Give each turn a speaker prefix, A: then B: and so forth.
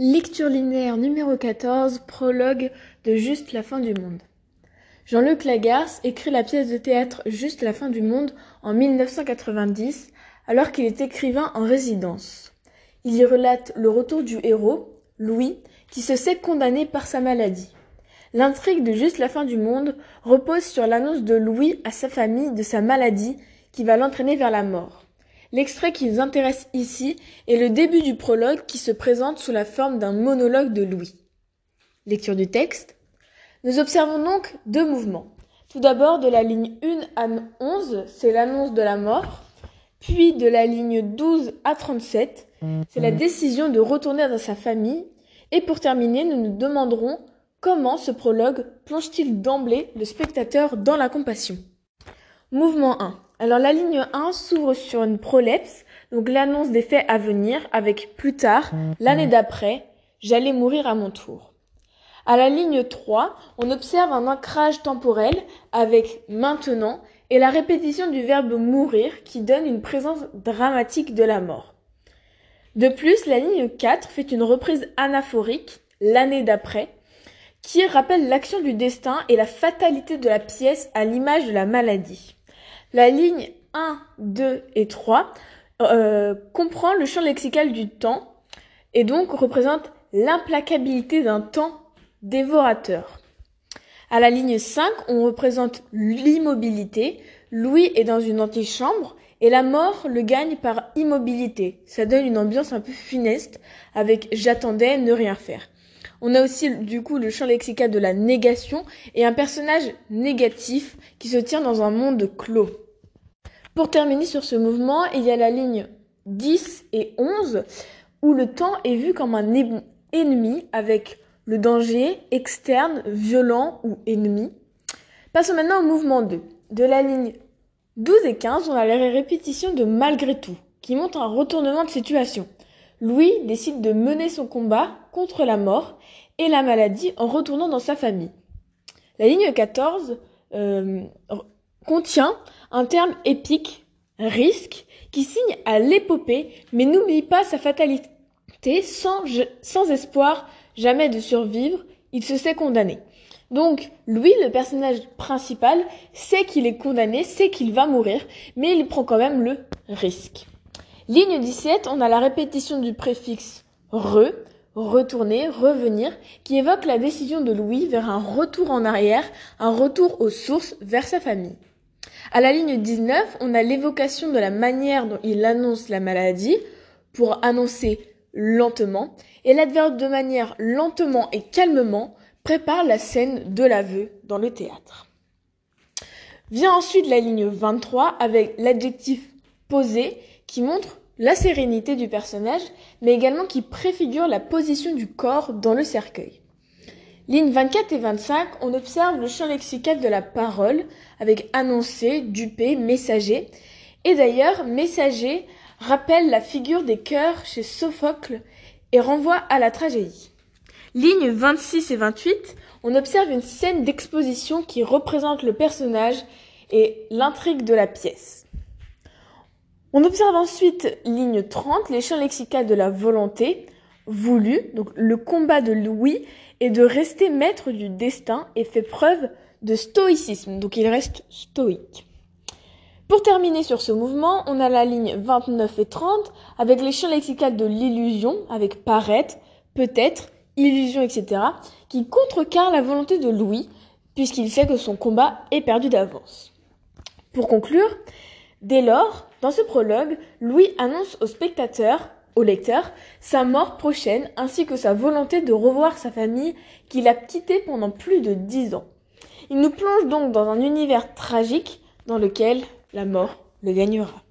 A: Lecture linéaire numéro 14, prologue de Juste la fin du monde. Jean-Luc Lagarce écrit la pièce de théâtre Juste la fin du monde en 1990, alors qu'il est écrivain en résidence. Il y relate le retour du héros, Louis, qui se sait condamné par sa maladie. L'intrigue de Juste la fin du monde repose sur l'annonce de Louis à sa famille de sa maladie qui va l'entraîner vers la mort. L'extrait qui nous intéresse ici est le début du prologue qui se présente sous la forme d'un monologue de Louis. Lecture du texte. Nous observons donc deux mouvements. Tout d'abord de la ligne 1 à 11, c'est l'annonce de la mort, puis de la ligne 12 à 37, c'est la décision de retourner dans sa famille, et pour terminer, nous nous demanderons comment ce prologue plonge-t-il d'emblée le spectateur dans la compassion. Mouvement 1. Alors la ligne 1 s'ouvre sur une prolepse, donc l'annonce des faits à venir, avec plus tard, l'année d'après, j'allais mourir à mon tour. À la ligne 3, on observe un ancrage temporel avec maintenant et la répétition du verbe mourir qui donne une présence dramatique de la mort. De plus, la ligne 4 fait une reprise anaphorique, l'année d'après, qui rappelle l'action du destin et la fatalité de la pièce à l'image de la maladie. La ligne 1, 2 et 3 euh, comprend le champ lexical du temps et donc représente l'implacabilité d'un temps dévorateur. À la ligne 5, on représente l'immobilité. Louis est dans une antichambre et la mort le gagne par immobilité. Ça donne une ambiance un peu funeste avec j'attendais ne rien faire. On a aussi du coup le champ lexical de la négation et un personnage négatif qui se tient dans un monde clos. Pour terminer sur ce mouvement, il y a la ligne 10 et 11 où le temps est vu comme un ennemi avec le danger externe, violent ou ennemi. Passons maintenant au mouvement 2. De la ligne 12 et 15, on a la répétition de malgré tout, qui montre un retournement de situation. Louis décide de mener son combat contre la mort et la maladie en retournant dans sa famille. La ligne 14 euh, contient un terme épique, risque, qui signe à l'épopée, mais n'oublie pas sa fatalité. Sans, sans espoir jamais de survivre, il se sait condamné. Donc, Louis, le personnage principal, sait qu'il est condamné, sait qu'il va mourir, mais il prend quand même le risque. Ligne 17, on a la répétition du préfixe re, retourner, revenir, qui évoque la décision de Louis vers un retour en arrière, un retour aux sources, vers sa famille. À la ligne 19, on a l'évocation de la manière dont il annonce la maladie pour annoncer lentement, et l'adverbe de manière lentement et calmement prépare la scène de l'aveu dans le théâtre. Vient ensuite la ligne 23 avec l'adjectif posé qui montre la sérénité du personnage, mais également qui préfigure la position du corps dans le cercueil. Lignes 24 et 25, on observe le champ lexical de la parole avec annoncé, dupé, messager. Et d'ailleurs, messager rappelle la figure des cœurs chez Sophocle et renvoie à la tragédie. Lignes 26 et 28, on observe une scène d'exposition qui représente le personnage et l'intrigue de la pièce. On observe ensuite ligne 30, les champs lexicales de la volonté, voulu, donc le combat de Louis est de rester maître du destin et fait preuve de stoïcisme, donc il reste stoïque. Pour terminer sur ce mouvement, on a la ligne 29 et 30 avec les champs lexicales de l'illusion, avec paraître, peut-être, illusion, etc., qui contrecarrent la volonté de Louis, puisqu'il sait que son combat est perdu d'avance. Pour conclure, dès lors, dans ce prologue, Louis annonce au spectateur au lecteur sa mort prochaine ainsi que sa volonté de revoir sa famille qu'il a quittée pendant plus de dix ans. Il nous plonge donc dans un univers tragique dans lequel la mort le gagnera.